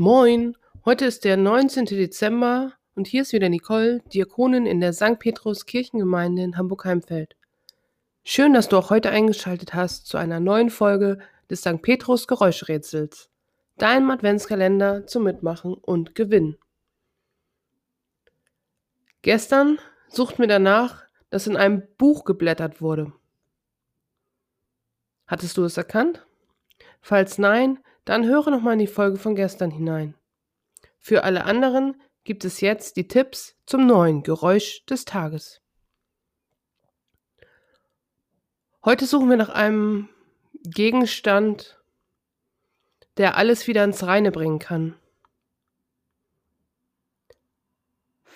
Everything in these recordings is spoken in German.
Moin, heute ist der 19. Dezember und hier ist wieder Nicole, Diakonin in der St. Petrus Kirchengemeinde in Hamburg-Heimfeld. Schön, dass du auch heute eingeschaltet hast zu einer neuen Folge des St. Petrus Geräuschrätsels, deinem Adventskalender zum Mitmachen und Gewinnen. Gestern suchten wir danach, dass in einem Buch geblättert wurde. Hattest du es erkannt? Falls nein, dann höre nochmal in die Folge von gestern hinein. Für alle anderen gibt es jetzt die Tipps zum neuen Geräusch des Tages. Heute suchen wir nach einem Gegenstand, der alles wieder ins Reine bringen kann.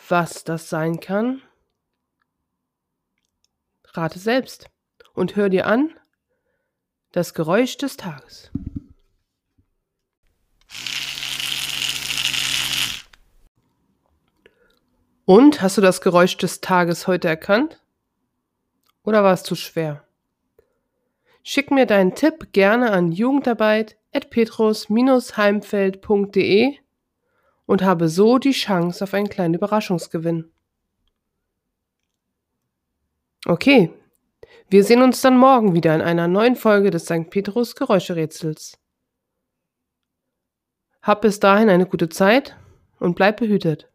Was das sein kann? Rate selbst und hör dir an das Geräusch des Tages. Und hast du das Geräusch des Tages heute erkannt? Oder war es zu schwer? Schick mir deinen Tipp gerne an jugendarbeit.petrus-heimfeld.de und habe so die Chance auf einen kleinen Überraschungsgewinn. Okay, wir sehen uns dann morgen wieder in einer neuen Folge des St. Petrus Geräuscherätsels. Hab bis dahin eine gute Zeit und bleib behütet.